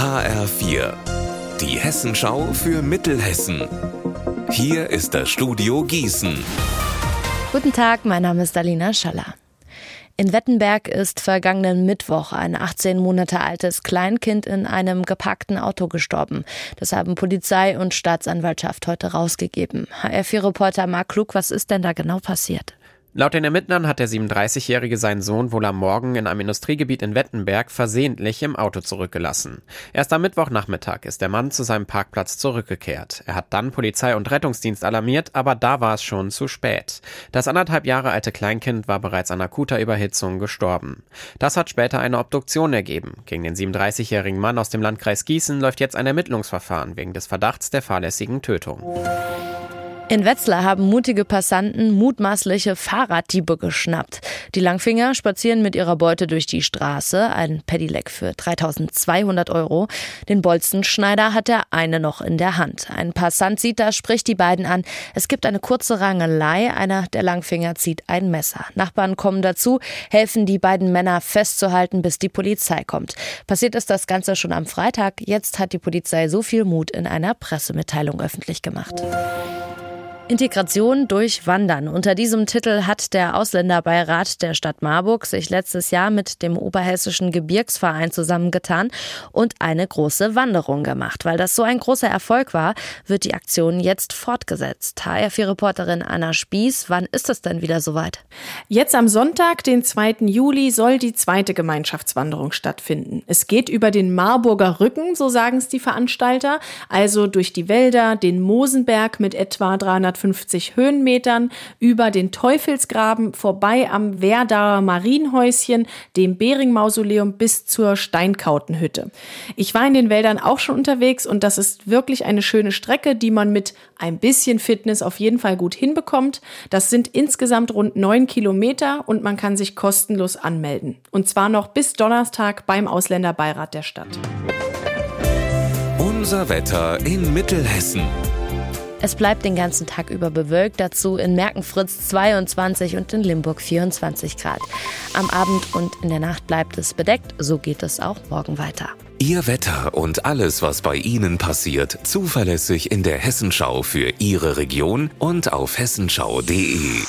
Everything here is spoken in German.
HR4, die Hessenschau für Mittelhessen. Hier ist das Studio Gießen. Guten Tag, mein Name ist Alina Schaller. In Wettenberg ist vergangenen Mittwoch ein 18 Monate altes Kleinkind in einem gepackten Auto gestorben. Das haben Polizei und Staatsanwaltschaft heute rausgegeben. HR4-Reporter Marc Klug, was ist denn da genau passiert? Laut den Ermittlern hat der 37-Jährige seinen Sohn wohl am Morgen in einem Industriegebiet in Wettenberg versehentlich im Auto zurückgelassen. Erst am Mittwochnachmittag ist der Mann zu seinem Parkplatz zurückgekehrt. Er hat dann Polizei und Rettungsdienst alarmiert, aber da war es schon zu spät. Das anderthalb Jahre alte Kleinkind war bereits an akuter Überhitzung gestorben. Das hat später eine Obduktion ergeben. Gegen den 37-jährigen Mann aus dem Landkreis Gießen läuft jetzt ein Ermittlungsverfahren wegen des Verdachts der fahrlässigen Tötung. In Wetzlar haben mutige Passanten mutmaßliche Fahrraddiebe geschnappt. Die Langfinger spazieren mit ihrer Beute durch die Straße, ein Pedelec für 3200 Euro. Den Bolzenschneider hat der eine noch in der Hand. Ein Passant sieht das, spricht die beiden an. Es gibt eine kurze Rangelei, einer der Langfinger zieht ein Messer. Nachbarn kommen dazu, helfen die beiden Männer festzuhalten, bis die Polizei kommt. Passiert ist das Ganze schon am Freitag. Jetzt hat die Polizei so viel Mut in einer Pressemitteilung öffentlich gemacht. Integration durch Wandern. Unter diesem Titel hat der Ausländerbeirat der Stadt Marburg sich letztes Jahr mit dem Oberhessischen Gebirgsverein zusammengetan und eine große Wanderung gemacht. Weil das so ein großer Erfolg war, wird die Aktion jetzt fortgesetzt. HR4-Reporterin Anna Spieß, wann ist es denn wieder soweit? Jetzt am Sonntag, den 2. Juli, soll die zweite Gemeinschaftswanderung stattfinden. Es geht über den Marburger Rücken, so sagen es die Veranstalter, also durch die Wälder, den Mosenberg mit etwa 300 150 Höhenmetern über den Teufelsgraben vorbei am Werdaer Marienhäuschen, dem Bering-Mausoleum bis zur Steinkautenhütte. Ich war in den Wäldern auch schon unterwegs und das ist wirklich eine schöne Strecke, die man mit ein bisschen Fitness auf jeden Fall gut hinbekommt. Das sind insgesamt rund neun Kilometer und man kann sich kostenlos anmelden. Und zwar noch bis Donnerstag beim Ausländerbeirat der Stadt. Unser Wetter in Mittelhessen. Es bleibt den ganzen Tag über bewölkt, dazu in Merkenfritz 22 und in Limburg 24 Grad. Am Abend und in der Nacht bleibt es bedeckt, so geht es auch morgen weiter. Ihr Wetter und alles, was bei Ihnen passiert, zuverlässig in der Hessenschau für Ihre Region und auf hessenschau.de.